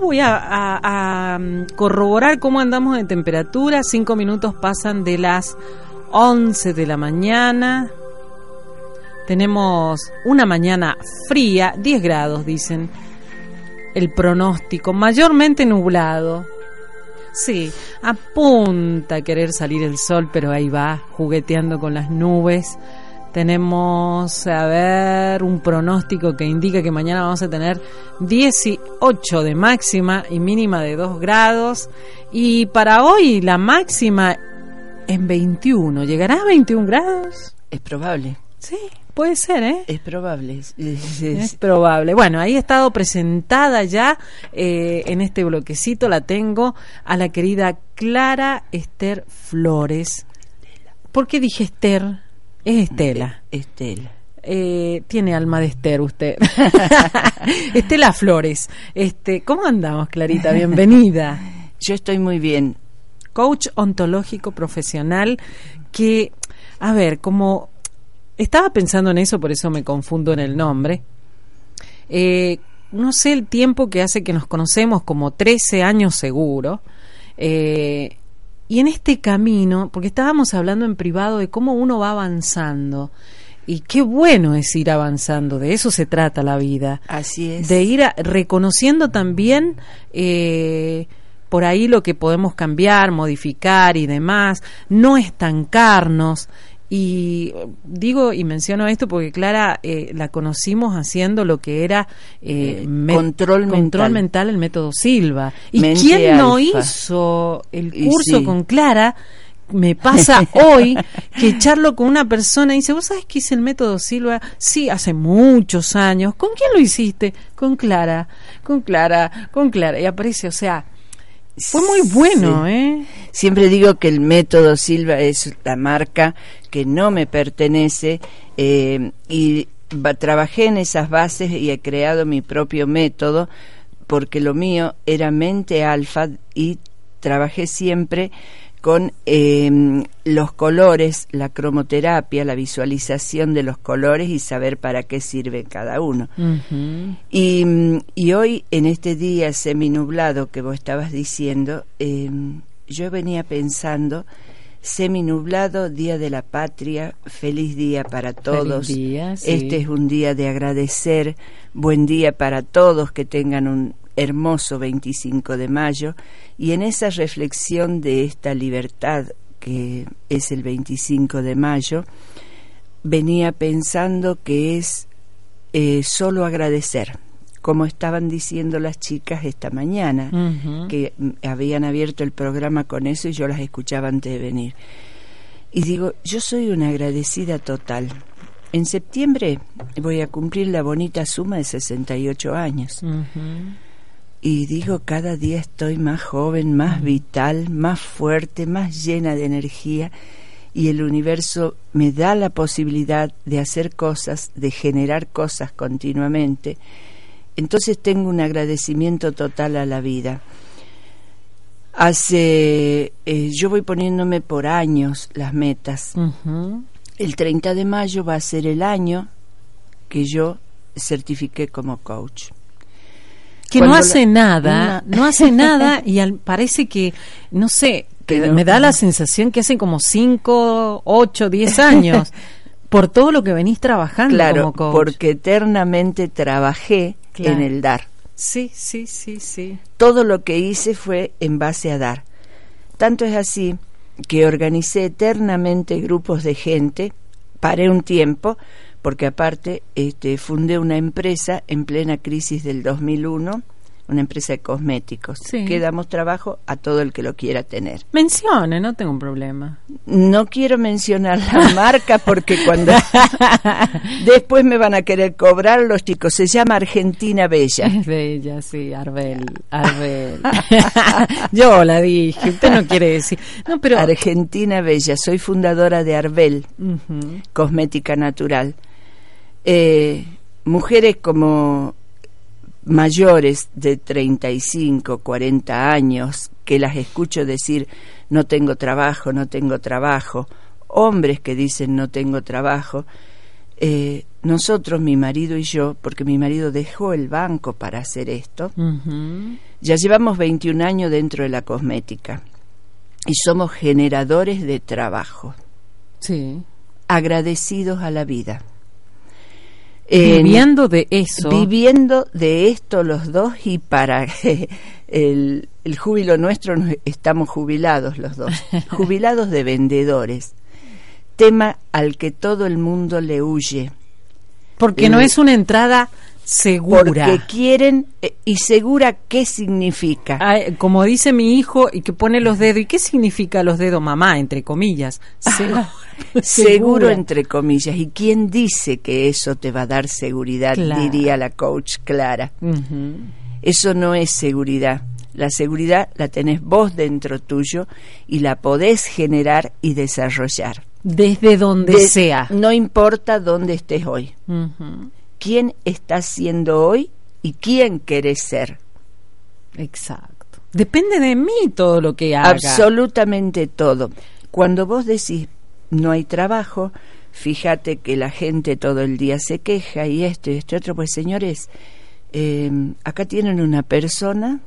voy a, mm, corroborar cómo andamos de temperatura. Cinco minutos pasan de las 11 de la mañana. Tenemos una mañana fría, 10 grados, dicen. El pronóstico, mayormente nublado. Sí, apunta a querer salir el sol, pero ahí va, jugueteando con las nubes. Tenemos, a ver, un pronóstico que indica que mañana vamos a tener 18 de máxima y mínima de 2 grados. Y para hoy la máxima en 21. ¿Llegará a 21 grados? Es probable, Sí, puede ser, ¿eh? es probable. Es- es- Es es- probable. Bueno, ahí ha estado presentada ya eh, en este bloquecito, la tengo a la querida Clara Esther Flores. ¿Por qué dije Esther? Es Estela. Estela. Eh, tiene alma de Esther usted. Estela Flores. Este, ¿Cómo andamos, Clarita? Bienvenida. Yo estoy muy bien. Coach ontológico profesional que, a ver, como estaba pensando en eso, por eso me confundo en el nombre. Eh, no sé el tiempo que hace que nos conocemos, como 13 años seguro. Eh, y en este camino, porque estábamos hablando en privado de cómo uno va avanzando. Y qué bueno es ir avanzando, de eso se trata la vida Así es. de ir a- reconociendo también eh, por ahí lo que podemos cambiar, modificar y demás, no estancarnos. Y digo y menciono esto porque Clara eh, la conocimos haciendo lo que era eh, Eh, me- control mental. mental, el método Silva. ¿Y Mente quién no hizo el curso sí. con Clara? Me pasa hoy que charlo con una persona y dice, ¿vos sabés que hice el método Silva? Sí, hace muchos años. ¿Con quién lo hiciste? Con Clara, con Clara, con Clara. Y aparece, o sea, fue muy bueno, Sí. ¿eh? Siempre digo que el método Silva es la marca que no me pertenece eh, y ba- trabajé en esas bases y he creado mi propio método porque lo mío era mente alfa y trabajé siempre con eh, los colores, la cromoterapia, la visualización de los colores y saber para qué sirve cada uno. Y, mm, y hoy, en este día seminublado que vos estabas diciendo, eh, yo venía pensando, seminublado, Día de la Patria, feliz día para todos. día, sí. Este es un día de agradecer, buen día para todos, que tengan un hermoso 25 de mayo. Y en esa reflexión de esta libertad que es el 25 de mayo, venía pensando que es eh, solo agradecer, como estaban diciendo las chicas esta mañana, que mm, habían abierto el programa con eso y yo las escuchaba antes de venir. Y digo, yo soy una agradecida total. En septiembre voy a cumplir la bonita suma de 68 años. Ujú. Y digo, cada día estoy más joven, más vital, más fuerte, más llena de energía y el universo me da la posibilidad de hacer cosas, de generar cosas continuamente. Entonces tengo un agradecimiento total a la vida. Hace, eh, yo voy poniéndome por años las metas. El 30 de mayo va a ser el año que yo certifiqué como coach. Que no la- hace nada, una- no hace nada y al- parece que, no sé, que me da la sensación que hace como 5, 8, 10 años por todo lo que venís trabajando Claro, como coach. porque eternamente trabajé Claro. en el dar. Sí, sí, sí, sí. Todo lo que hice fue en base a dar. Tanto es así que organicé eternamente grupos de gente, paré un tiempo, porque aparte este, fundé una empresa en plena crisis del 2001, una empresa de cosméticos, Sí. que damos trabajo a todo el que lo quiera tener. Mencione, no tengo un problema. No quiero mencionar la marca porque cuando después me van a querer cobrar los chicos. Se llama Argentina Bella. Es bella, sí, Arbel, Arbel. Yo la dije, usted no quiere decir. No, pero... Argentina Bella. Soy fundadora de Arbel, cosmética natural. Eh, mujeres como mayores de 35, 40 años, que las escucho decir no tengo trabajo, no tengo trabajo, hombres que dicen no tengo trabajo, eh, nosotros, mi marido y yo, porque mi marido dejó el banco para hacer esto, ya llevamos 21 años dentro de la cosmética y somos generadores de trabajo, Sí. agradecidos a la vida. En- Viviendo de eso. viviendo de esto los dos y para el, el júbilo nuestro estamos jubilados los dos, jubilados de vendedores, tema al que todo el mundo le huye, porque no el- es una entrada segura. porque quieren eh, y segura qué significa. Ay, como dice mi hijo y que pone los dedos. ¿Y qué significa los dedos, mamá? Entre comillas. Seguro entre comillas. ¿Y quién dice que eso te va a dar seguridad? Diría la coach Clara. Eso no es seguridad. La seguridad la tenés vos dentro tuyo y la podés generar y desarrollar. Desde donde De- sea. No importa dónde estés hoy. ¿Quién estás siendo hoy y quién querés ser? Exacto. Depende de mí todo lo que haga. Absolutamente todo. Cuando vos decís no hay trabajo, fíjate que la gente todo el día se queja y esto y este otro, pues señores, eh, acá tienen una persona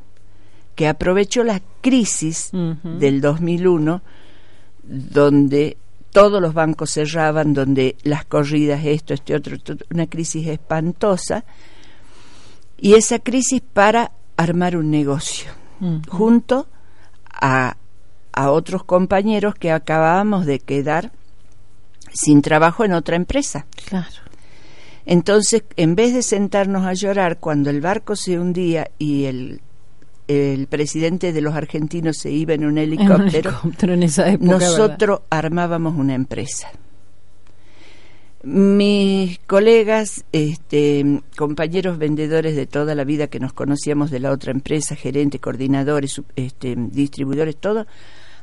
que aprovechó la crisis del 2001, donde todos los bancos cerraban, donde las corridas, esto, este otro, esto, una crisis espantosa, y esa crisis para armar un negocio junto a, a otros compañeros que acabábamos de quedar sin trabajo en otra empresa. Claro. Entonces, en vez de sentarnos a llorar cuando el barco se hundía y el, el presidente de los argentinos se iba en un En un helicóptero, helicóptero en esa época. ¿verdad? nosotros armábamos una empresa. Mis colegas, este, compañeros vendedores de toda la vida que nos conocíamos de la otra empresa, gerentes, coordinadores, este, distribuidores, todo,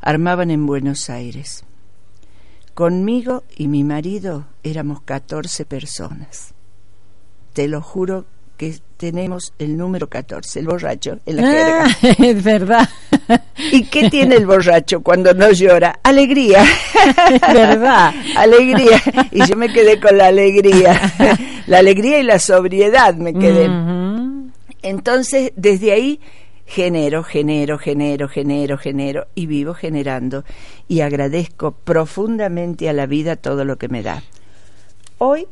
armaban en Buenos Aires. Conmigo y mi marido éramos 14 personas. Te lo juro que tenemos el número 14, el borracho, en la jerga. Ah, es verdad. ¿Y qué tiene el borracho cuando no llora? Alegría. Es verdad. alegría. Y yo me quedé con la alegría. la alegría y la sobriedad me quedé. Entonces, desde ahí genero, genero, genero, genero, genero y vivo generando y agradezco profundamente a la vida todo lo que me da. Hoy,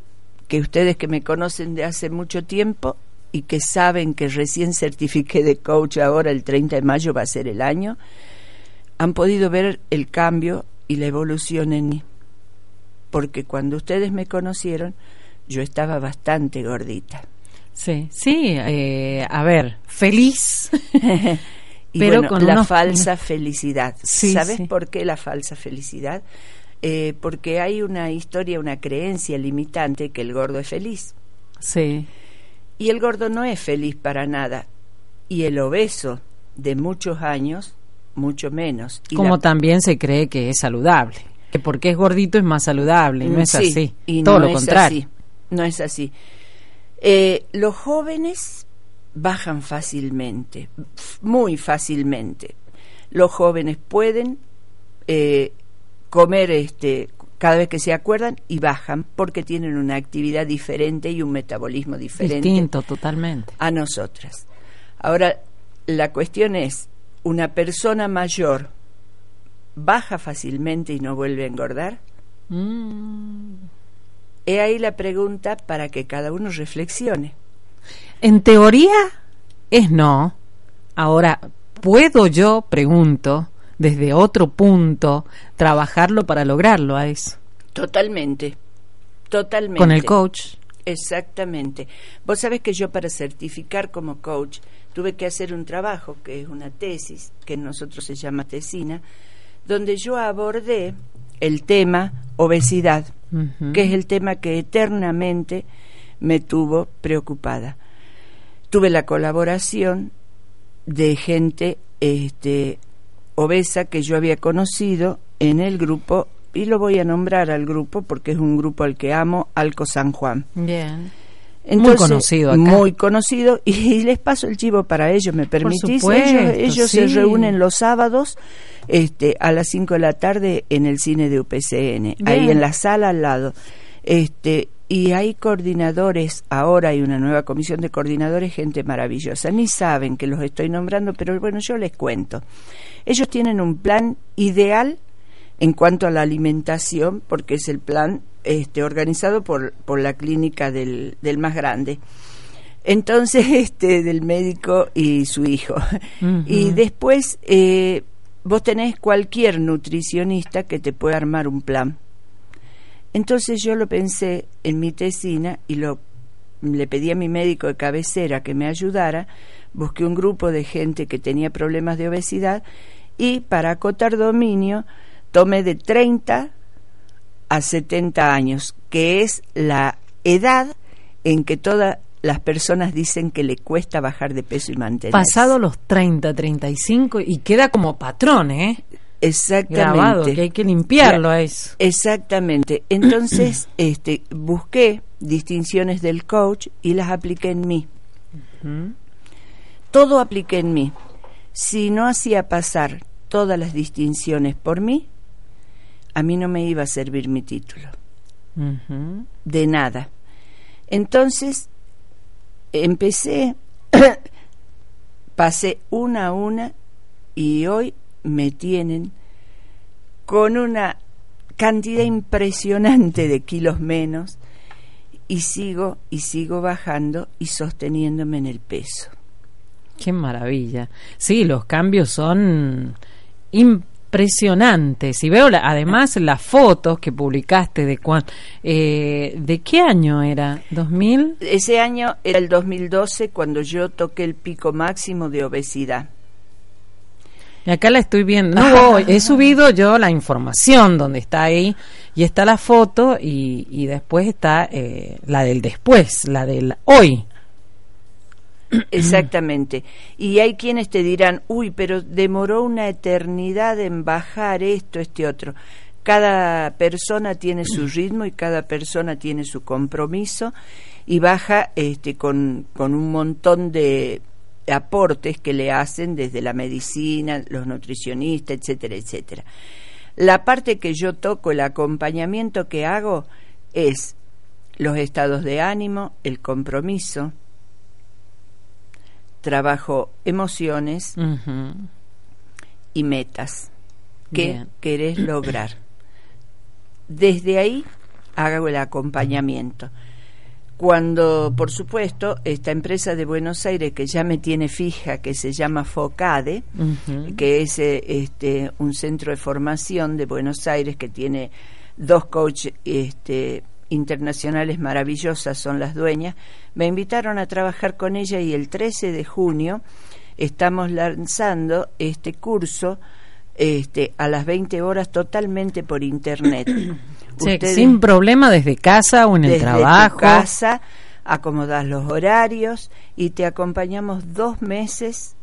que ustedes que me conocen de hace mucho tiempo y que saben que recién certifiqué de coach ahora el 30 de mayo va a ser el año, han podido ver el cambio y la evolución en mí. Porque cuando ustedes me conocieron, yo estaba bastante gordita. Sí, sí, eh, a ver, feliz. Pero bueno, con la unos- falsa felicidad. Sí, ¿Sabes sí. por qué la falsa felicidad? Eh, porque hay una historia, una creencia limitante que el gordo es feliz. Sí, Y el gordo no es feliz para nada. Y el obeso de muchos años, mucho menos. Y como la- también se cree que es saludable. Que porque es gordito es más saludable, y no es Sí, así. y Todo no lo es contrario. así, no es así. Eh, los jóvenes bajan fácilmente, muy fácilmente. Los jóvenes pueden eh, comer este cada vez que se acuerdan y bajan porque tienen una actividad diferente y un metabolismo diferente Distinto, totalmente. a nosotras. Ahora, la cuestión es, ¿una persona mayor baja fácilmente y no vuelve a engordar? Mm. He ahí la pregunta para que cada uno reflexione. En teoría es no. Ahora, ¿puedo yo, pregunto, desde otro punto, trabajarlo para lograrlo a eso? Totalmente, totalmente. Con el coach. Exactamente. Vos sabés que yo para certificar como coach tuve que hacer un trabajo, que es una tesis, que en nosotros se llama tesina, donde yo abordé el tema obesidad, que es el tema que eternamente me tuvo preocupada. Tuve la colaboración de gente este, obesa que yo había conocido en el grupo, y lo voy a nombrar al grupo porque es un grupo al que amo, Alco San Juan. Bien. Entonces, conocido acá. Muy conocido. Y, les paso el chivo para ellos, ¿me permitís? supuesto, ellos ellos se reúnen los sábados este, a las 5 de la tarde en el cine de UPCN, ahí en la sala al lado. Este, y hay coordinadores, ahora hay una nueva comisión de coordinadores, gente maravillosa. Ni saben que los estoy nombrando, pero bueno, yo les cuento. Ellos tienen un plan ideal en cuanto a la alimentación, porque es el plan este, organizado por, por la clínica del, del más grande. Entonces, este, del médico y su hijo. Y después, eh, vos tenés cualquier nutricionista que te pueda armar un plan entonces yo lo pensé en mi tesina y lo le pedí a mi médico de cabecera que me ayudara, busqué un grupo de gente que tenía problemas de obesidad y para acotar dominio tomé de 30 a 70 años, que es la edad en que todas las personas dicen que le cuesta bajar de peso y mantenerse. Pasado los 30, 35 y queda como patrón, ¿eh? Exactamente. que hay que limpiarlo a eso. Exactamente. Entonces, este, busqué distinciones del coach y las apliqué en mí. Todo apliqué en mí. Si no hacía pasar todas las distinciones por mí, a mí no me iba a servir mi título. De nada. Entonces, empecé, pasé una a una y hoy me tienen con una cantidad impresionante de kilos menos y sigo y sigo bajando y sosteniéndome en el peso. Qué maravilla. Sí, los cambios son impresionantes. Y veo además las fotos que publicaste de cuán, eh, ¿de qué año era? ¿2000? Ese año era el 2012 cuando yo toqué el pico máximo de obesidad. Y acá la estoy viendo. No, he subido yo la información donde está ahí y está la foto y, después está eh, la del después, la del hoy. Exactamente. Y hay quienes te dirán, uy, pero demoró una eternidad en bajar esto, este otro. Cada persona tiene su ritmo y cada persona tiene su compromiso y baja este, con, con un montón de, aportes que le hacen desde la medicina, los nutricionistas, etcétera, etcétera. La parte que yo toco, el acompañamiento que hago es los estados de ánimo, el compromiso, trabajo emociones y metas que querés lograr. Desde ahí hago el acompañamiento cuando, por supuesto, esta empresa de Buenos Aires que ya me tiene fija, que se llama FOCADE, que es eh, este, un centro de formación de Buenos Aires que tiene dos coaches este, internacionales maravillosas, son las dueñas, me invitaron a trabajar con ella y el 13 de junio estamos lanzando este curso este, a las 20 horas totalmente por internet. sin problema desde casa o en el trabajo. Tu casa, acomodas los horarios y te acompañamos dos meses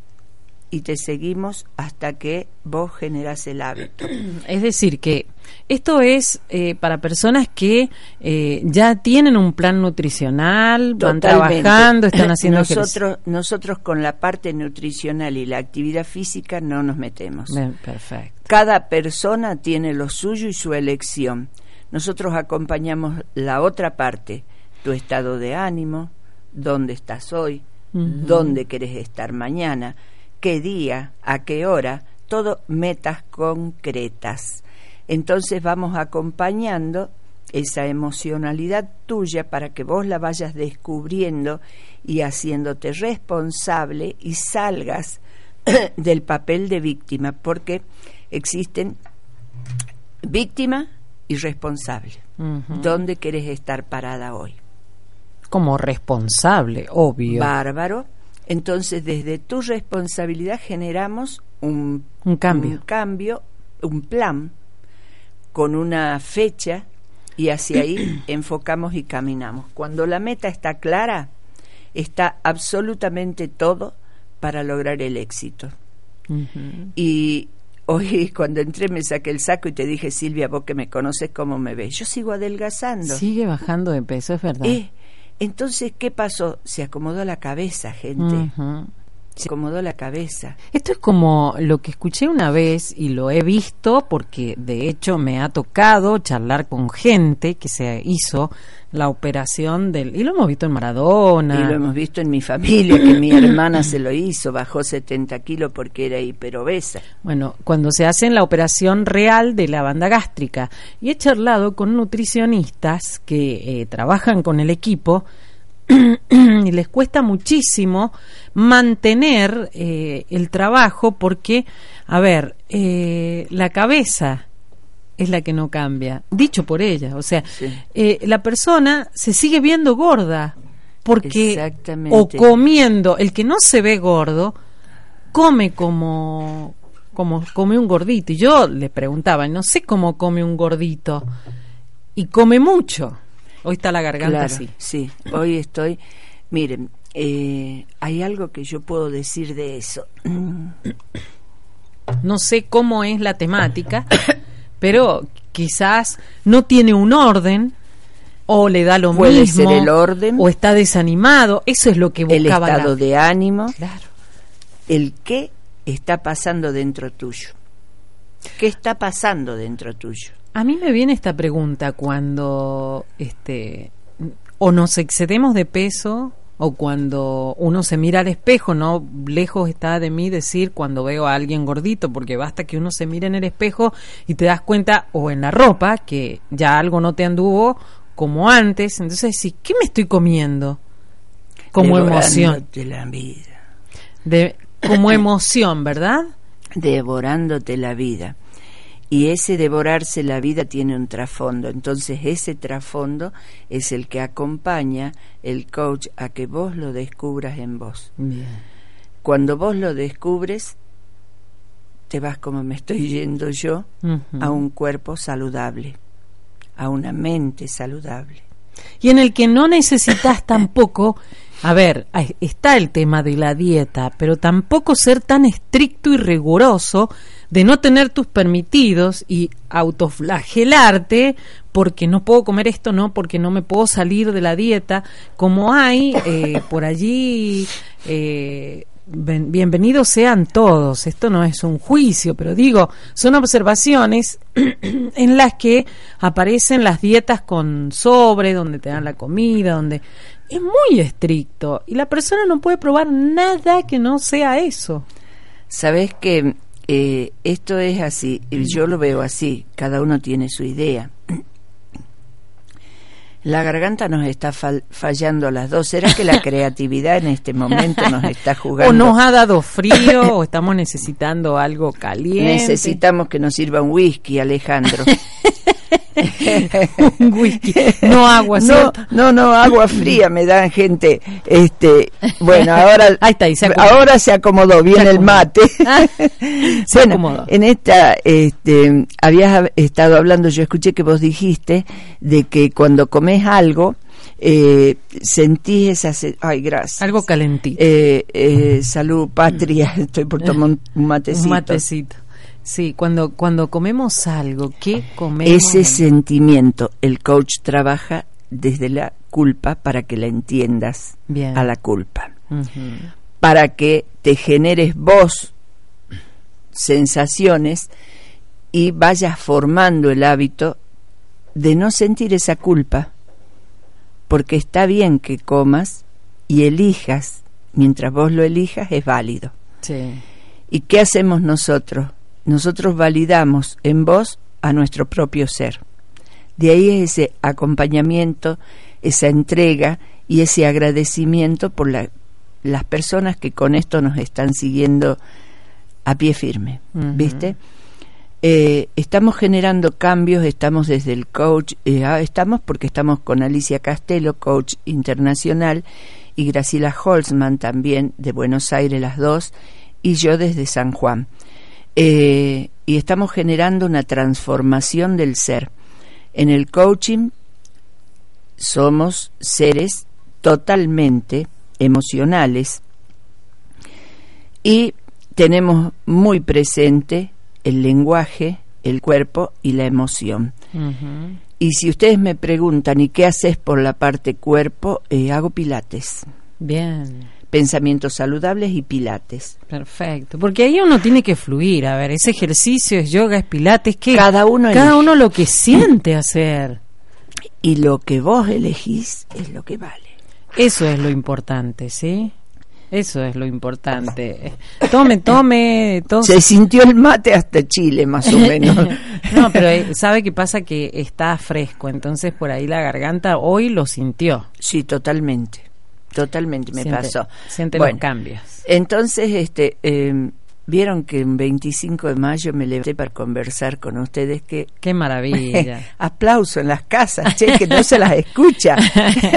y te seguimos hasta que vos generas el hábito. Es decir, que esto es eh, para personas que eh, ya tienen un plan nutricional, van trabajando, están haciendo nosotros nosotros con la parte nutricional y la actividad física no nos metemos. perfecto. Cada persona tiene lo suyo y su elección. Nosotros acompañamos la otra parte, tu estado de ánimo, dónde estás hoy, dónde querés estar mañana, qué día, a qué hora, todo metas concretas. Entonces vamos acompañando esa emocionalidad tuya para que vos la vayas descubriendo y haciéndote responsable y salgas del papel de víctima, porque existen víctima y responsable. ¿Dónde querés estar parada hoy? Como responsable, obvio. Bárbaro. Entonces, desde tu responsabilidad generamos un, cambio. un cambio, un plan con una fecha y hacia ahí enfocamos y caminamos. Cuando la meta está clara, está absolutamente todo para lograr el éxito. Y Hoy cuando entré me saqué el saco y te dije, Silvia, vos que me conoces cómo me ves. Yo sigo adelgazando. Sigue bajando de peso, es verdad. Eh, entonces, ¿qué pasó? Se acomodó la cabeza, gente. Se acomodó la cabeza. Esto es como lo que escuché una vez y lo he visto porque de hecho me ha tocado charlar con gente que se hizo la operación del... Y lo hemos visto en Maradona. Y lo hemos visto en mi familia, que mi hermana se lo hizo, bajó 70 kilos porque era hiperobesa. Bueno, cuando se hacen la operación real de la banda gástrica. Y he charlado con nutricionistas que eh, trabajan con el equipo y les cuesta muchísimo mantener eh, el trabajo porque, a ver, eh, la cabeza es la que no cambia, dicho por ella, o sea, eh, la persona se sigue viendo gorda porque o comiendo, el que no se ve gordo come como como come un gordito. Y yo le preguntaba, no sé cómo come un gordito y come mucho. Hoy está la garganta así. Sí, hoy estoy. Miren, eh, hay algo que yo puedo decir de eso. No sé cómo es la temática, pero quizás no tiene un orden o le da lo Puede mismo. ser el orden. O está desanimado. Eso es lo que buscaba. El estado de ánimo. Claro. El qué está pasando dentro tuyo. ¿Qué está pasando dentro tuyo? A mí me viene esta pregunta cuando este o nos excedemos de peso o cuando uno se mira al espejo, no lejos está de mí decir cuando veo a alguien gordito, porque basta que uno se mire en el espejo y te das cuenta o en la ropa que ya algo no te anduvo como antes, entonces sí, ¿qué me estoy comiendo? Como emoción. la vida. De, como emoción, ¿verdad? Devorándote la vida. Y ese devorarse la vida tiene un trasfondo. Entonces ese trasfondo es el que acompaña el coach a que vos lo descubras en vos. Cuando vos lo descubres, te vas como me estoy yendo yo a un cuerpo saludable, a una mente saludable. Y en el que no necesitas tampoco, a ver, está el tema de la dieta, pero tampoco ser tan estricto y riguroso de no tener tus permitidos y autoflagelarte porque no puedo comer esto, no, porque no me puedo salir de la dieta, como hay eh, por allí, eh, bienvenidos sean todos, esto no es un juicio, pero digo, son observaciones en las que aparecen las dietas con sobre, donde te dan la comida, donde es muy estricto y la persona no puede probar nada que no sea eso. Sabes que eh, esto es así, yo lo veo así, cada uno tiene su idea. La garganta nos está fallando a las dos. ¿Será que la creatividad en este momento nos está jugando? O nos ha dado frío, o estamos necesitando algo caliente. Necesitamos que nos sirva un whisky, Alejandro. un whisky, no agua, no, no, no, agua fría me dan gente. Este, bueno, ahora, Ahí está, se ahora se acomodó bien el mate. se acomodó. En esta, este, habías estado hablando, yo escuché que vos dijiste de que cuando comes algo eh, sentís esa ay gracias. Algo calentito. Eh, eh, salud patria estoy por tomar un matecito. Un matecito Sí, cuando, cuando comemos algo, ¿qué comemos? Ese sentimiento, el coach trabaja desde la culpa para que la entiendas a la culpa. Para que te generes vos sensaciones y vayas formando el hábito de no sentir esa culpa. Porque está bien que comas y elijas, mientras vos lo elijas es válido. Sí. ¿Y qué hacemos nosotros? Nosotros validamos en vos a nuestro propio ser. De ahí ese acompañamiento, esa entrega y ese agradecimiento por las personas que con esto nos están siguiendo a pie firme, ¿viste? Eh, estamos generando cambios, estamos desde el coach, eh, ah, estamos porque estamos con Alicia Castelo, coach internacional, y Graciela Holzman también de Buenos Aires, las dos, y yo desde San Juan. Eh, y estamos generando una transformación del ser. En el coaching somos seres totalmente emocionales y tenemos muy presente el lenguaje, el cuerpo y la emoción. Y si ustedes me preguntan, ¿y qué haces por la parte cuerpo? Eh, hago pilates. Bien pensamientos saludables y pilates. Perfecto, porque ahí uno tiene que fluir, a ver, ese ejercicio es yoga, es pilates, que cada uno cada uno lo que siente hacer y lo que vos elegís es lo que vale. Eso es lo importante, ¿sí? Eso es lo importante. Tome, tome. Se sintió el mate hasta Chile, más o menos. no, pero eh, sabe que pasa que está fresco, entonces por ahí la garganta hoy lo sintió. Sí, totalmente. Totalmente me pasó. Siente los cambios. Entonces, este, eh, Vieron que en 25 de mayo me levanté para conversar con ustedes que... ¡Qué maravilla! aplauso en las casas, che, que no se las escucha.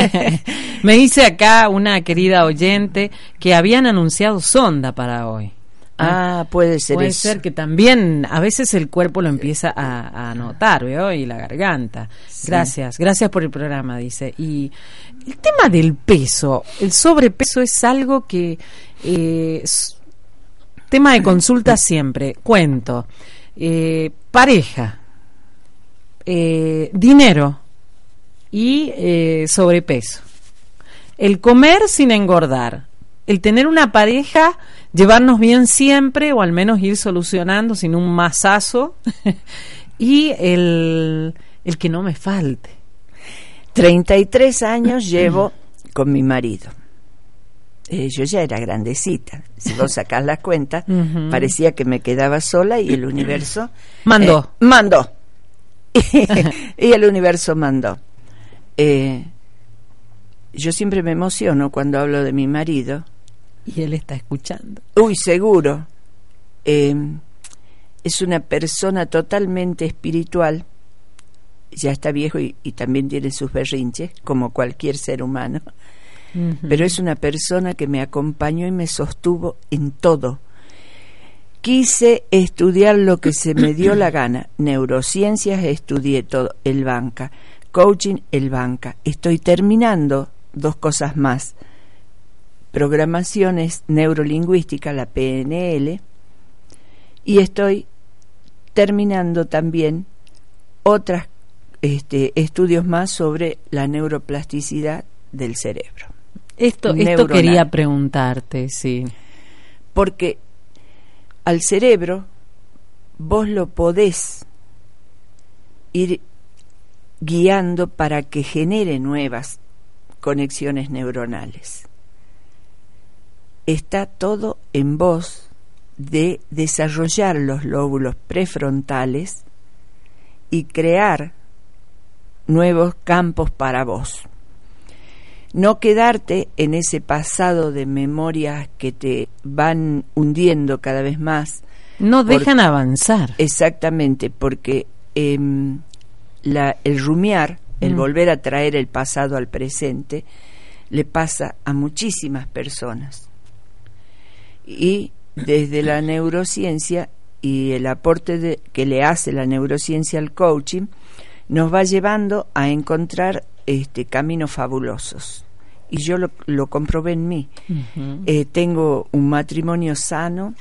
me dice acá una querida oyente que habían anunciado sonda para hoy. Ah, puede ser Puede ser que también a veces el cuerpo lo empieza a, notar, ¿veo? Y la garganta. Gracias, gracias por el programa, dice. Y el tema del peso, el sobrepeso es algo que... Eh, Tema de consulta siempre, cuento, eh, pareja, eh, dinero y eh, sobrepeso. El comer sin engordar, el tener una pareja, llevarnos bien siempre o al menos ir solucionando sin un masazo y el, el que no me falte. 33 años llevo con mi marido. Eh, yo ya era grandecita. Si vos sacás la cuenta, parecía que me quedaba sola y el universo mandó. Eh, mandó. y el universo mandó. Eh, yo siempre me emociono cuando hablo de mi marido. Y él está escuchando. Uy, seguro. es una persona totalmente espiritual. Ya está viejo y también tiene sus berrinches, como cualquier ser humano pero es una persona que me acompañó y me sostuvo en todo. Quise estudiar lo que se me dio la gana. Neurociencias estudié todo, el banca. Coaching, el banca. Estoy terminando dos cosas más. Programaciones neurolingüística, la PNL. Y estoy terminando también otros este, estudios más sobre la neuroplasticidad del cerebro. Esto, esto quería preguntarte, sí. Porque al cerebro vos lo podés ir guiando para que genere nuevas conexiones neuronales. Está todo en vos de desarrollar los lóbulos prefrontales y crear nuevos campos para vos no quedarte en ese pasado de memorias que te van hundiendo cada vez más. No dejan avanzar. Exactamente, porque em, la, el rumiar, el mm. volver a traer el pasado al presente, le pasa a muchísimas personas. Y desde la neurociencia y el aporte de, que le hace la neurociencia al coaching, nos va llevando a encontrar este, caminos fabulosos. Y yo lo, lo comprobé en mí. Eh, tengo un matrimonio sano,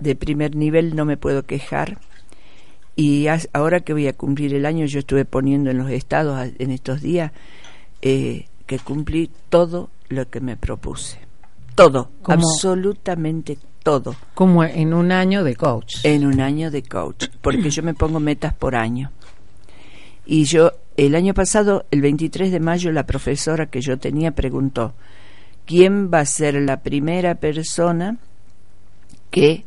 de primer nivel, no me puedo quejar. Y ahora que voy a cumplir el año, yo estuve poniendo en los estados en estos días eh, que cumplí todo lo que me propuse. Todo, absolutamente todo. Como en un año de coach. En un año de coach, porque yo me pongo metas por año. Y yo, el año pasado, el 23 de mayo, la profesora que yo tenía preguntó, ¿quién va a ser la primera persona que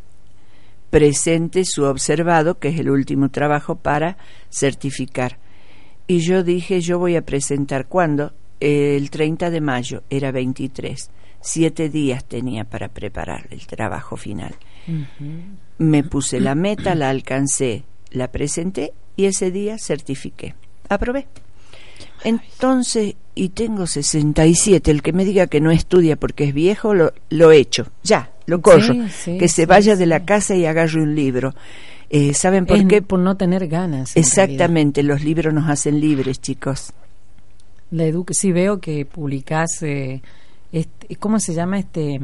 presente su observado, que es el último trabajo, para certificar? Y yo dije, yo voy a presentar cuándo? El 30 de mayo, era 23. Siete días tenía para preparar el trabajo final. Me puse la meta, la alcancé, la presenté y ese día certifiqué. Aprobé. Entonces, y tengo 67, el que me diga que no estudia porque es viejo, lo, lo hecho, ya, lo corro. que se vaya de la casa y agarre un libro. Eh, ¿Saben por qué? Por no tener ganas. Exactamente, los libros nos hacen libres, chicos. La edu sí veo que publicás, eh, este, ¿cómo se llama este?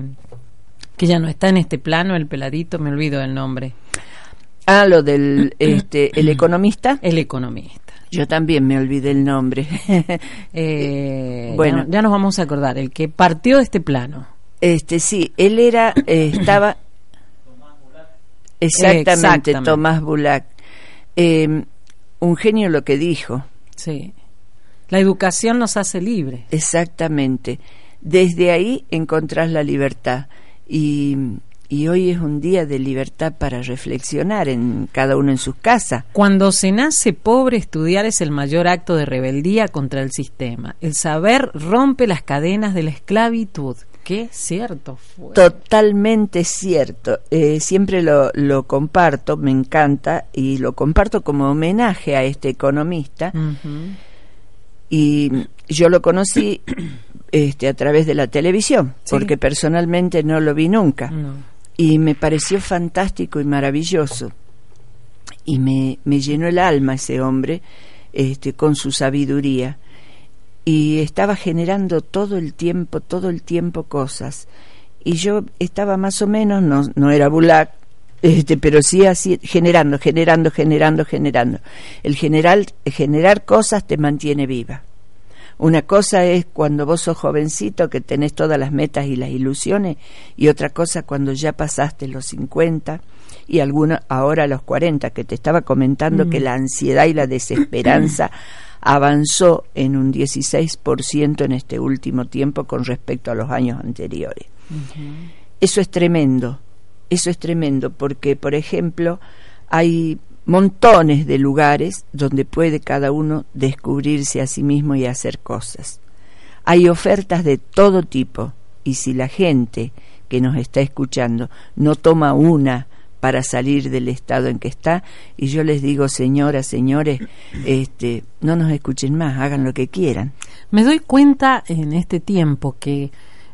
Que ya no está en este plano, el peladito, me olvido del nombre. Ah, lo del este, el economista. El economista. Yo también me olvidé el nombre. Eh, bueno, ya, nos vamos a acordar. El que partió de este plano. Este, sí, él era, eh, estaba... Exactamente, Exactamente. Tomás Bulak. Eh, un genio lo que dijo. Sí. La educación nos hace libres. Exactamente. Desde ahí encontrás la libertad. Y, y hoy es un día de libertad para reflexionar en cada uno en sus casas. Cuando se nace pobre, estudiar es el mayor acto de rebeldía contra el sistema. El saber rompe las cadenas de la esclavitud. Qué cierto fue. Totalmente cierto. Eh, siempre lo, lo comparto, me encanta, y lo comparto como homenaje a este economista. Y yo lo conocí este, a través de la televisión, Sí. porque personalmente no lo vi nunca. No. Y me pareció fantástico y maravilloso. Y me, me llenó el alma ese hombre este, con su sabiduría. Y estaba generando todo el tiempo, todo el tiempo cosas. Y yo estaba más o menos, no, no era Bulak, este, pero sí así, generando, generando, generando, generando. El general, generar cosas te mantiene viva. Una cosa es cuando vos sos jovencito que tenés todas las metas y las ilusiones y otra cosa cuando ya pasaste los 50 y alguna ahora los 40 que te estaba comentando que la ansiedad y la desesperanza avanzó en un 16% en este último tiempo con respecto a los años anteriores. Eso es tremendo, eso es tremendo porque, por ejemplo, hay montones de lugares donde puede cada uno descubrirse a sí mismo y hacer cosas. Hay ofertas de todo tipo y si la gente que nos está escuchando no toma una para salir del estado en que está y yo les digo señoras señores este no nos escuchen más hagan lo que quieran Me doy cuenta en este tiempo que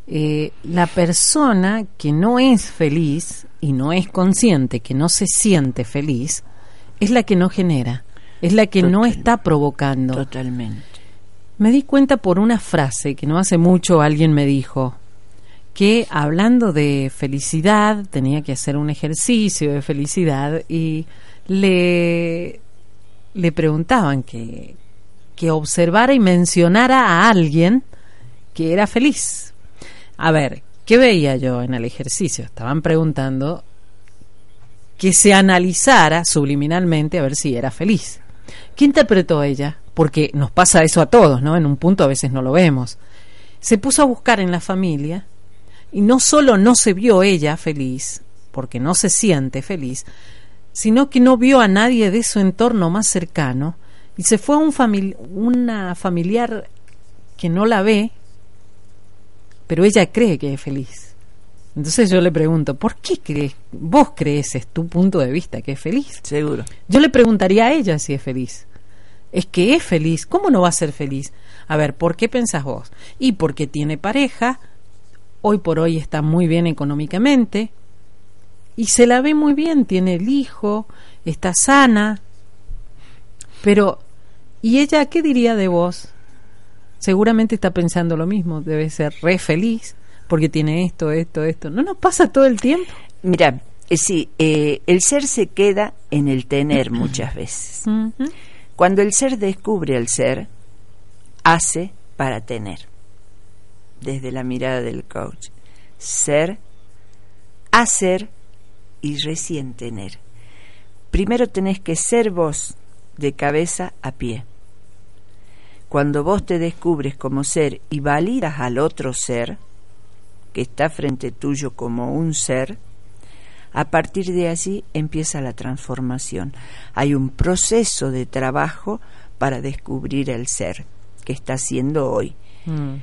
eh, la persona que no es feliz y no es consciente, que no se siente feliz, es la que no genera, es la que no está provocando. totalmente Me di cuenta por una frase que no hace mucho alguien me dijo que hablando de felicidad tenía que hacer un ejercicio de felicidad y le, le preguntaban que, que observara y mencionara a alguien que era feliz. A ver, ¿qué veía yo en el ejercicio? Estaban preguntando que se analizara subliminalmente a ver si era feliz. ¿Qué interpretó ella? Porque nos pasa eso a todos, ¿no? En un punto a veces no lo vemos. Se puso a buscar en la familia y no solo no se vio ella feliz, porque no se siente feliz, sino que no vio a nadie de su entorno más cercano y se fue a un una familiar que no la ve, pero ella cree que es feliz. Entonces yo le pregunto, ¿por qué crees, vos crees, es tu punto de vista, que es feliz? seguro Yo le preguntaría a ella si es feliz. Es que es feliz. ¿Cómo no va a ser feliz? A ver, ¿por qué pensás vos? Y porque tiene pareja, hoy por hoy está muy bien económicamente, y se la ve muy bien, tiene el hijo, está sana. Pero, ¿y ella qué diría de vos? Seguramente está pensando lo mismo, debe ser re feliz, porque tiene esto, esto, esto. ¿No nos pasa todo el tiempo? Mira, eh, sí, eh, el ser se queda en el tener muchas veces. Cuando el ser descubre al ser, hace para tener. Desde la mirada del coach. Ser, hacer y recién tener. Primero tenés que ser vos de cabeza a pie. Cuando vos te descubres como ser y validas al otro ser, que está frente tuyo como un ser, a partir de allí empieza la transformación. Hay un proceso de trabajo para descubrir el ser que está haciendo hoy. Mm.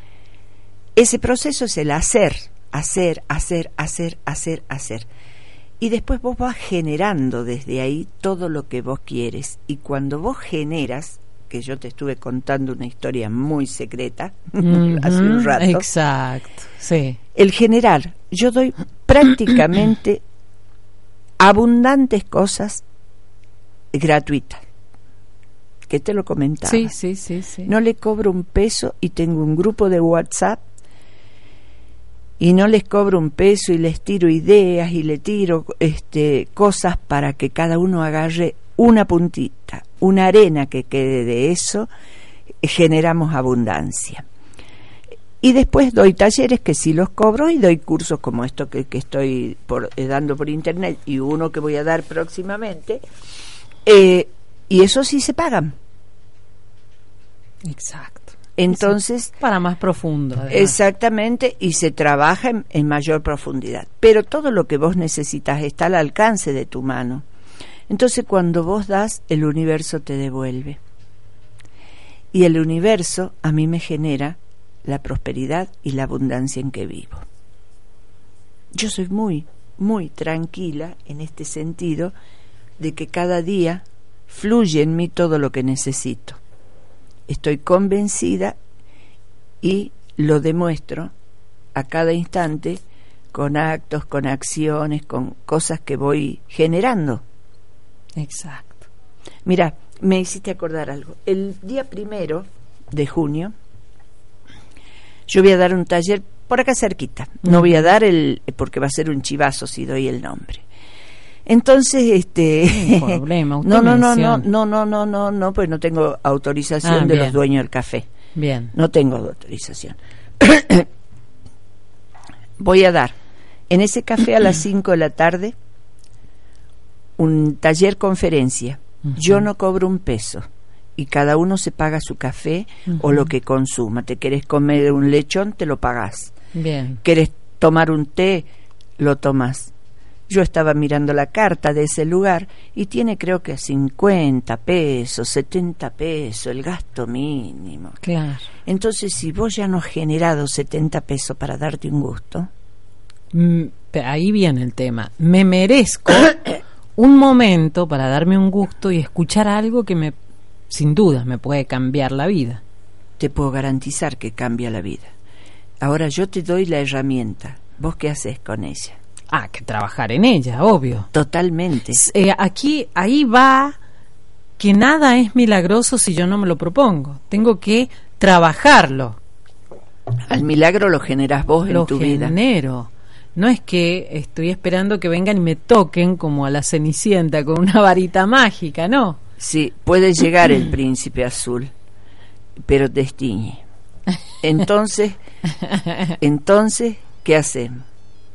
Ese proceso es el hacer, hacer, hacer, hacer, hacer, hacer. Y después vos vas generando desde ahí todo lo que vos quieres. Y cuando vos generas, que yo te estuve contando una historia muy secreta hace un rato, Exacto, sí. el generar, yo doy prácticamente abundantes cosas gratuitas, que te lo comentaba. Sí, sí, sí, sí. No le cobro un peso y tengo un grupo de WhatsApp y no les cobro un peso y les tiro ideas y le tiro este cosas para que cada uno agarre una puntita, una arena que quede de eso, generamos abundancia. Y después doy talleres que sí los cobro y doy cursos como esto que, que estoy por, eh, dando por internet y uno que voy a dar próximamente. Eh, y eso sí se pagan. Exacto. Entonces, para más profundo. además. exactamente, y se trabaja en, en mayor profundidad. Pero todo lo que vos necesitas está al alcance de tu mano. Entonces, cuando vos das, el universo te devuelve. Y el universo a mí me genera la prosperidad y la abundancia en que vivo. Yo soy muy, muy tranquila en este sentido de que cada día fluye en mí todo lo que necesito. Estoy convencida y lo demuestro a cada instante con actos, con acciones, con cosas que voy generando. Exacto. Mira, me hiciste acordar algo. El día primero de junio, yo voy a dar un taller por acá cerquita. No voy a dar el, porque va a ser un chivazo si doy el nombre. Entonces, este, problema, no, no, no, no, no, no, no, no, no, pues no tengo autorización Ah, de los dueños del café. Bien. No tengo autorización. Voy a dar en ese café a las 5 de la tarde un taller conferencia. Yo no cobro un peso y cada uno se paga su café o lo que consuma. Te querés comer un lechón, te lo pagás. Bien. ¿Querés tomar un té? Lo tomas. Yo estaba mirando la carta de ese lugar y tiene creo que 50 pesos, 70 pesos, el gasto mínimo. Claro. Entonces, si vos ya no has generado 70 pesos para darte un gusto, Mm, ahí viene el tema. Me merezco un momento para darme un gusto y escuchar algo que me, sin duda, me puede cambiar la vida. te puedo garantizar que cambia la vida. Ahora yo te doy la herramienta. ¿Vos qué haces con ella? Ah, que trabajar en ella, obvio. Totalmente. Eh, aquí, ahí va que nada es milagroso si yo no me lo propongo. Tengo que trabajarlo. Al milagro lo generas vos en lo tu vida. genero. No es que estoy esperando que vengan y me toquen como a la cenicienta con una varita mágica, no. Sí, puede llegar el príncipe azul, pero te estiñe. Entonces, entonces, ¿qué hacemos?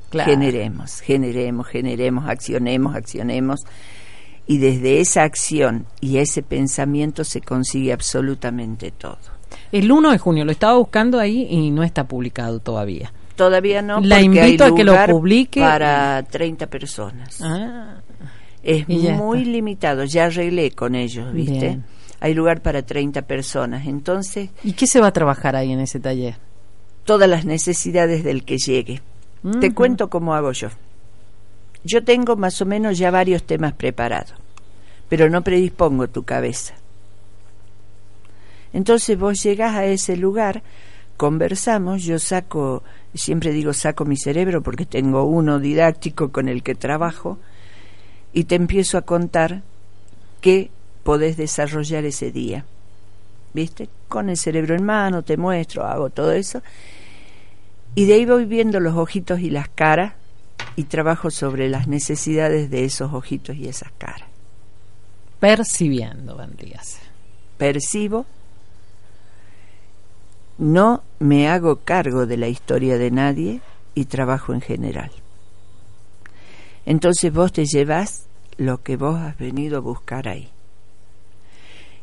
Claro. Generemos, generemos, generemos, accionemos, accionemos. Y desde esa acción y ese pensamiento se consigue absolutamente todo. El 1 de junio lo estaba buscando ahí y no está publicado todavía. Todavía no, La invito hay a que lo publique. para 30 personas. Ah, Es muy está. limitado, ya arreglé con ellos, ¿viste? Bien. Hay lugar para 30 personas. Entonces, ¿Y qué se va a trabajar ahí en ese taller? todas las necesidades del que llegue. Te cuento cómo hago yo. Yo tengo más o menos ya varios temas preparados, pero no predispongo tu cabeza. Entonces vos llegás a ese lugar, conversamos, yo saco, siempre digo saco mi cerebro porque tengo uno didáctico con el que trabajo, y te empiezo a contar qué podés desarrollar ese día. ¿Viste? Con el cerebro en mano, te muestro, hago todo eso. Y de ahí voy viendo los ojitos y las caras y trabajo sobre las necesidades de esos ojitos y esas caras. Percibiendo, vendría a ser. Percibo, no me hago cargo de la historia de nadie y trabajo en general. Entonces vos te llevas lo que vos has venido a buscar ahí.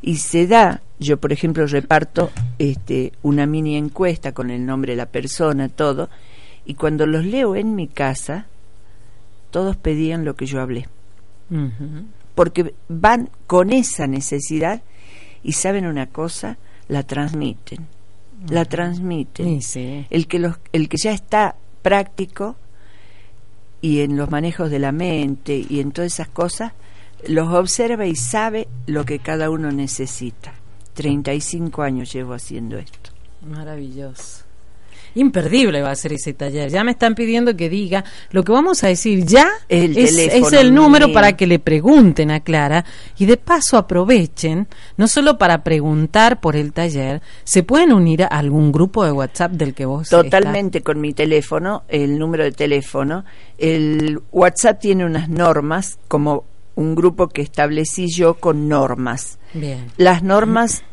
Y se da, yo por ejemplo reparto este, una mini encuesta con el nombre de la persona, todo, y cuando los leo en mi casa, todos pedían lo que yo hablé porque van con esa necesidad y saben una cosa, la transmiten, la transmiten. Sí, sí. El que los, el que ya está práctico y en los manejos de la mente y en todas esas cosas, los observa y sabe lo que cada uno necesita. 35 años llevo haciendo esto. Maravilloso. Imperdible va a ser ese taller. Ya me están pidiendo que diga lo que vamos a decir ya El es, teléfono es el número para que le pregunten a Clara y de paso aprovechen no solo para preguntar por el taller, se pueden unir a algún grupo de WhatsApp del que vos Totalmente con mi teléfono, el número de teléfono. El WhatsApp tiene unas normas, como un grupo que establecí yo con normas. Bien. Las normas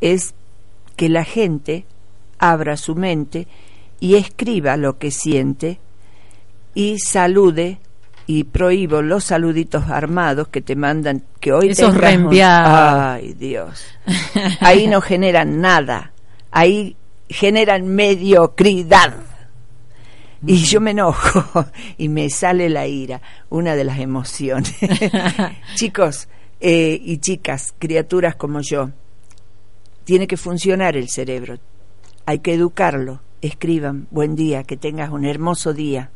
es que la gente abra su mente y escriba lo que siente y salude y prohíbo los saluditos armados que te mandan que hoy Esos reenviados. Ay, Dios. Ahí no generan nada. Ahí generan mediocridad. Y yo me enojo y me sale la ira, una de las emociones. Chicos eh, y chicas, criaturas como yo, tiene que funcionar el cerebro. Hay que educarlo. Escriban, buen día, que tengas un hermoso día,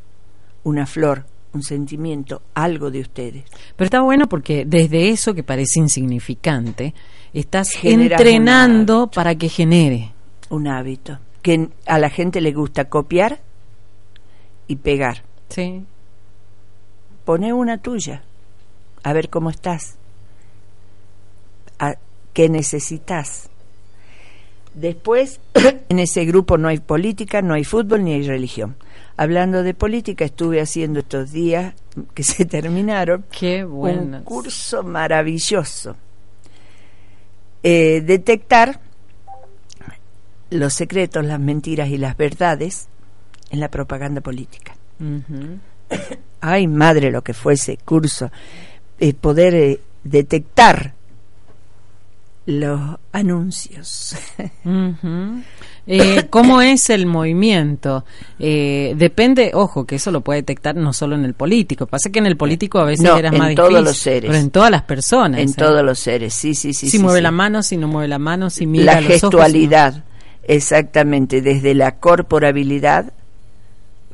una flor, un sentimiento, algo de ustedes. Pero está bueno porque desde eso que parece insignificante, estás Generas entrenando para que genere. Un hábito. Que a la gente le gusta copiar y pegar. Sí. Pone una tuya, a ver cómo estás, a qué necesitas. Después, en ese grupo no hay política, no hay fútbol ni hay religión. Hablando de política, estuve haciendo estos días que se terminaron Qué un curso maravilloso. Eh, detectar los secretos, las mentiras y las verdades en la propaganda política. Ay, madre, lo que fue ese curso. Eh, poder eh, detectar los anuncios. Eh, ¿Cómo es el movimiento? Eh, depende, ojo, que eso lo puede detectar no solo en el político. Pasa que en el político a veces No, era en más todos difícil, los seres. Pero en todas las personas. en ¿eh? todos los seres, sí, sí, sí. si sí, mueve sí. la mano, si no mueve la mano, si mira la los ojos, gestualidad, exactamente, desde la corporabilidad,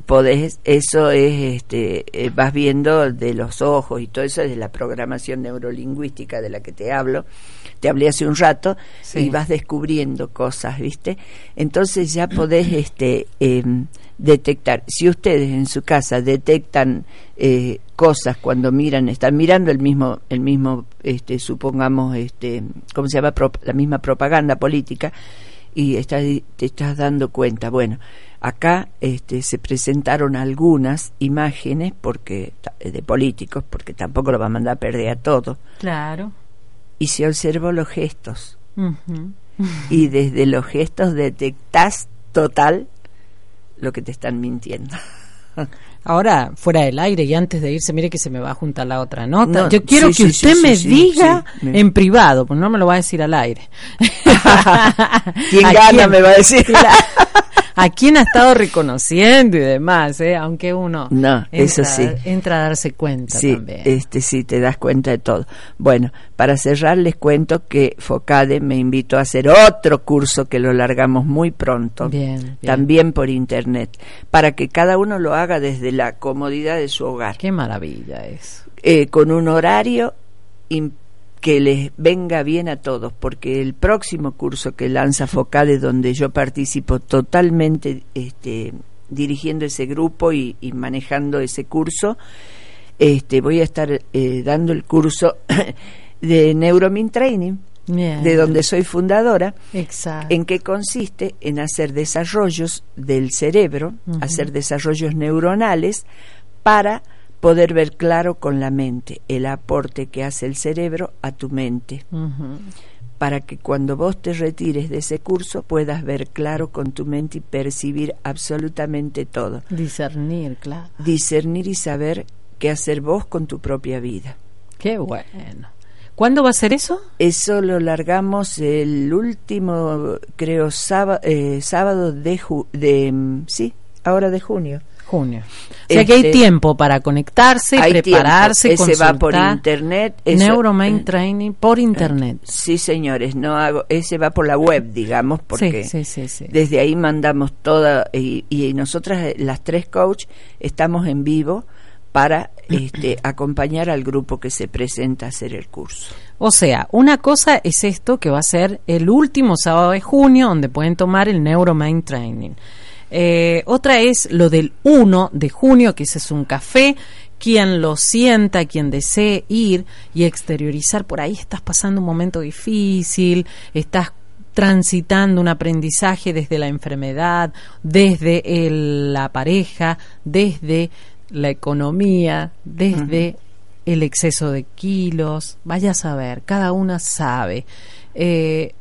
podés, eso es, este, eh, vas viendo de los ojos y todo eso es de la programación neurolingüística de la que te hablo, te hablé hace un rato Sí. y vas descubriendo cosas, ¿viste? Entonces ya podés, este, em, detectar, si ustedes en su casa detectan eh, cosas cuando miran, están mirando el mismo, el mismo, este, supongamos, este, ¿cómo se llama? Prop- la misma propaganda política y estás, te estás dando cuenta, bueno, acá este, se presentaron algunas imágenes porque de políticos, porque tampoco lo va a mandar a perder a todo, Claro. y se observó los gestos y desde los gestos detectás total lo que te están mintiendo. Ahora, fuera del aire y antes de irse, mire que se me va a juntar la otra nota. No, Yo quiero sí, que sí, usted sí, me diga sí, me- en privado, pues no me lo va a decir al aire. ¿Quién ¿A gana? quién? Me va a decir. ¿A quién ha estado reconociendo y demás? eh? Aunque uno No, eso entra, sí. entra a darse cuenta Sí, también. este sí, te das cuenta de todo. Bueno, para cerrar les cuento que Focade me invitó a hacer otro curso que lo largamos muy pronto, Bien, bien. también por internet, para que cada uno lo haga desde la comodidad de su hogar, Qué maravilla es. eh, con un horario im- que les venga bien a todos, porque el próximo curso que lanza Focade, donde yo participo totalmente este, dirigiendo ese grupo y, y manejando ese curso, este, voy a estar eh, dando el curso de Neuromin Training, Bien. de donde soy fundadora, Exacto. en qué consiste en hacer desarrollos del cerebro, hacer desarrollos neuronales para poder ver claro con la mente el aporte que hace el cerebro a tu mente, para que cuando vos te retires de ese curso puedas ver claro con tu mente y percibir absolutamente todo, Discernir, claro. discernir y saber qué hacer vos con tu propia vida. Qué bueno. ¿Cuándo va a ser eso? Eso lo largamos el último, creo, sábado, sábado de, ju- de, mm, sí, ahora de junio. Junio. O sea que hay Este, tiempo para conectarse, Hay prepararse, tiempo. Ese va por internet. Neuromain eh, Training por internet. Sí, señores, no hago, ese va por la web, digamos, porque sí, sí, sí, sí. desde ahí mandamos toda y, y nosotras eh, las tres coach estamos en vivo para este, acompañar al grupo que se presenta a hacer el curso. O sea, una cosa es esto que va a ser el último sábado de junio, donde pueden tomar el Neuromain Training. Eh, otra es lo del 1 de junio, que ese es un café. Quien lo sienta, quien desee ir y exteriorizar, por ahí estás pasando un momento difícil, estás transitando un aprendizaje desde la enfermedad, desde el- la pareja, desde la economía, desde el exceso de kilos, vaya a saber, cada una sabe. Eh,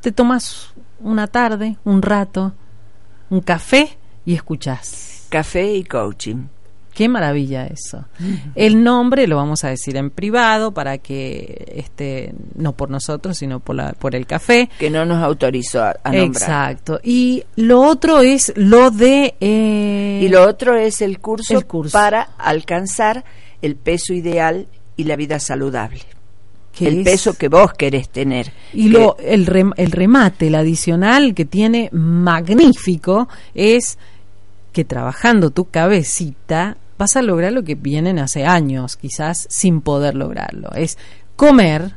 te tomas una tarde, un rato, un café y escuchás. Café y coaching. Qué maravilla eso. El nombre lo vamos a decir en privado para que este no por nosotros, sino por la por el café. Que no nos autorizó a, nombrar. Exacto. Y lo otro es lo de eh, y lo otro es el curso, el curso. para alcanzar el peso ideal y la vida saludable. Que El es- peso que vos querés tener. Y Que- lo, el, rem- el remate, el adicional que tiene magnífico es que trabajando tu cabecita vas a lograr lo que vienen hace años, quizás sin poder lograrlo. Es comer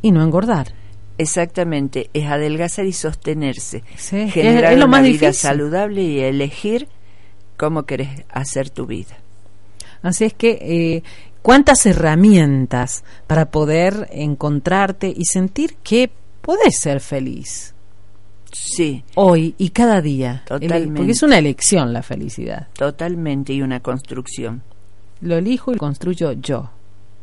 y no engordar. Exactamente, es adelgazar y sostenerse. Sí, es- generar es lo una más vida difícil. saludable y elegir cómo querés hacer tu vida. Así es que, eh, ¿cuántas herramientas para poder encontrarte y sentir que podés ser feliz Sí, hoy y cada día? Totalmente. Porque es una elección la felicidad. totalmente y una construcción. Lo elijo y lo construyo yo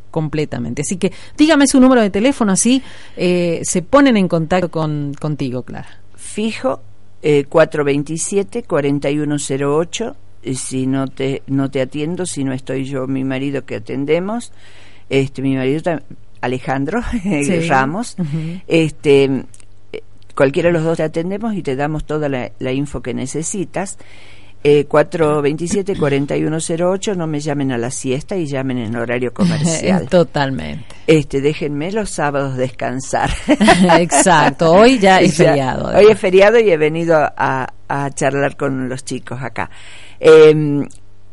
completamente. Así que dígame su número de teléfono, así eh, se ponen en contacto con, contigo, Clara. Fijo eh, 427-4108. Y Si no te, no te atiendo, si no estoy yo, mi marido que atendemos, este, mi marido Alejandro Sí. Ramos, este, eh, cualquiera de los dos te atendemos y te damos toda la, la info que necesitas. Eh, 427-4108, no me llamen a la siesta y llamen en horario comercial. Totalmente. Este, déjenme los sábados descansar. Exacto. Hoy ya es Ya, feriado. Hoy es feriado y he venido a, a charlar con los chicos acá. Eh,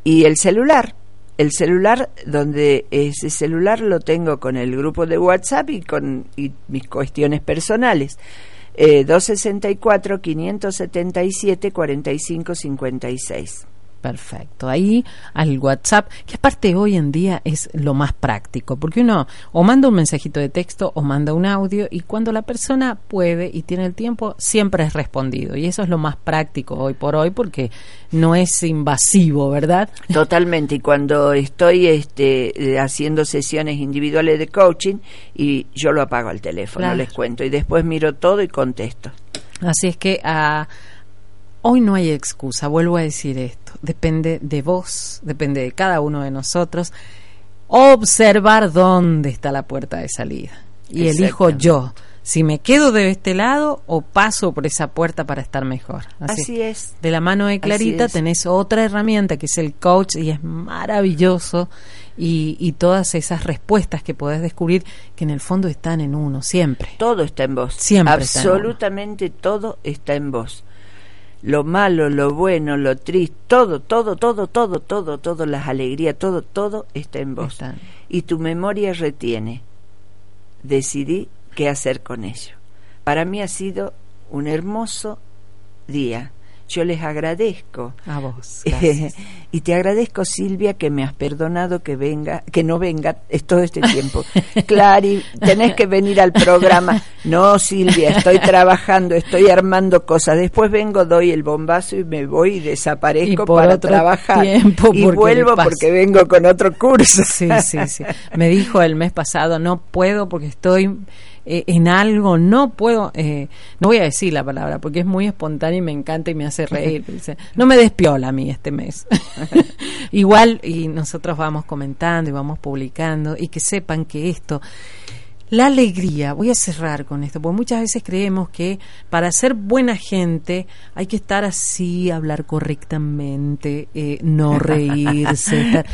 y el celular, el celular, donde ese celular lo tengo con el grupo de WhatsApp y con mis cuestiones personales. Eh, 264-577-4556. Perfecto. Ahí al WhatsApp, que aparte hoy en día es lo más práctico, porque uno o manda un mensajito de texto o manda un audio y cuando la persona puede y tiene el tiempo, siempre es respondido. Y eso es lo más práctico hoy por hoy porque no es invasivo, ¿verdad? Totalmente, y cuando estoy este, eh, haciendo sesiones individuales de coaching, y yo lo apago al teléfono, Claro. les cuento, y después miro todo y contesto. Así es que ah, hoy no hay excusa, vuelvo a decir esto, depende de vos, depende de cada uno de nosotros, observar dónde está la puerta de salida. Y elijo yo, si me quedo de este lado o paso por esa puerta para estar mejor. Así es. De la mano de Clarita tenés otra herramienta que es el coach y es maravilloso y, y todas esas respuestas que podés descubrir que en el fondo están en uno siempre. Todo está en vos. Siempre está en uno. Absolutamente todo está en vos. Lo malo, lo bueno, lo triste, todo, todo, todo, todo, todo, todo, las alegrías, todo, todo está en vos. Y tu memoria retiene. Decidí qué hacer con ello. Para mí ha sido un hermoso día. Yo les agradezco. A vos. gracias. y te agradezco, Silvia, que me has perdonado que venga, que no venga es todo este tiempo. Clary, tenés que venir al programa. No, Silvia, estoy trabajando, estoy armando cosas. Después vengo, doy el bombazo y me voy y desaparezco Y para trabajar. tiempo, y vuelvo porque vengo con otro curso. Sí, sí, sí. Me dijo el mes pasado, no puedo porque estoy eh, en algo, no puedo, eh, no voy a decir la palabra porque es muy espontánea y me encanta y me hace reír. Dice, no me despiola a mí este mes. Igual, y nosotros vamos comentando y vamos publicando y que sepan que esto... La alegría, voy a cerrar con esto, porque muchas veces creemos que para ser buena gente hay que estar así, hablar correctamente, eh, no reírse. estar-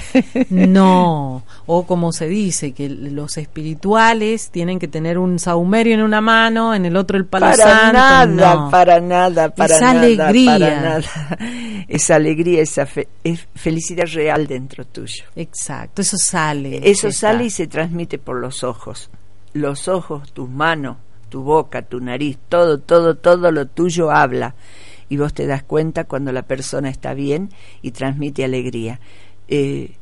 No, o como se dice, que los espirituales tienen que tener un saumerio en una mano, en el otro el palo Para santo. nada, no. para nada, para Esa nada, alegría. para nada. Esa alegría, esa fe- es felicidad real dentro tuyo. Exacto, eso sale. Eso sale y se transmite por los ojos. Los ojos, tus manos, tu boca, tu nariz, todo, todo, todo lo tuyo habla. Y vos te das cuenta cuando la persona está bien y transmite alegría. Eh,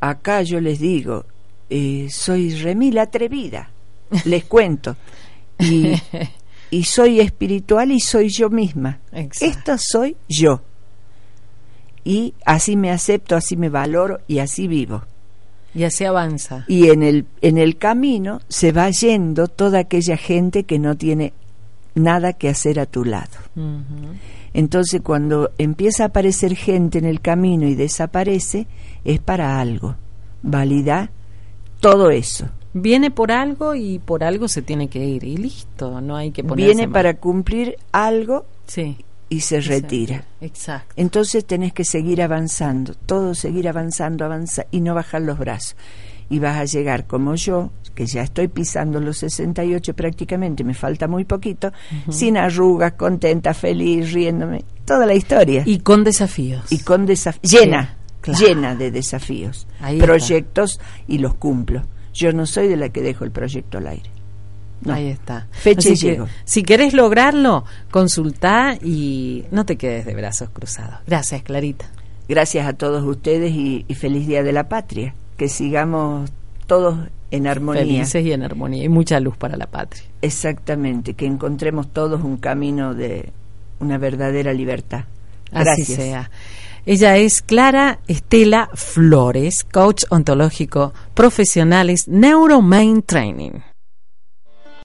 acá yo les digo, eh, soy remil atrevida, les cuento. Y, y soy espiritual y soy yo misma. Exacto. Esta soy yo. Y así me acepto, así me valoro y así vivo. Y así avanza. Y en el, en el camino se va yendo toda aquella gente que no tiene nada que hacer a tu lado. Entonces cuando empieza a aparecer gente en el camino y desaparece, es para algo. Valida todo eso. Viene por algo y por algo se tiene que ir y listo, no hay que ponerse Viene mal. para cumplir algo sí. Y se retira. Exacto. Entonces tenés que seguir avanzando, todo seguir avanzando, avanzar y no bajar los brazos. Y vas a llegar como yo, que ya estoy pisando los 68 prácticamente, me falta muy poquito, sin arrugas, contenta, feliz, riéndome, toda la historia. Y con desafíos. Y con desafíos, llena, claro. llena de desafíos, Ahí proyectos y los cumplo. Yo no soy de la que dejo el proyecto al aire. No. Ahí está. Fecha Así y que, llego. si querés lograrlo, consultá y no te quedes de brazos cruzados. Gracias, Clarita. Gracias a todos ustedes y, y feliz Día de la Patria. Que sigamos todos en armonía. Felices y en armonía y mucha luz para la patria. Exactamente, que encontremos todos un camino de una verdadera libertad. Así Gracias. sea. Ella es Clara Estela Flores, coach ontológico, profesionales Neuromain Training.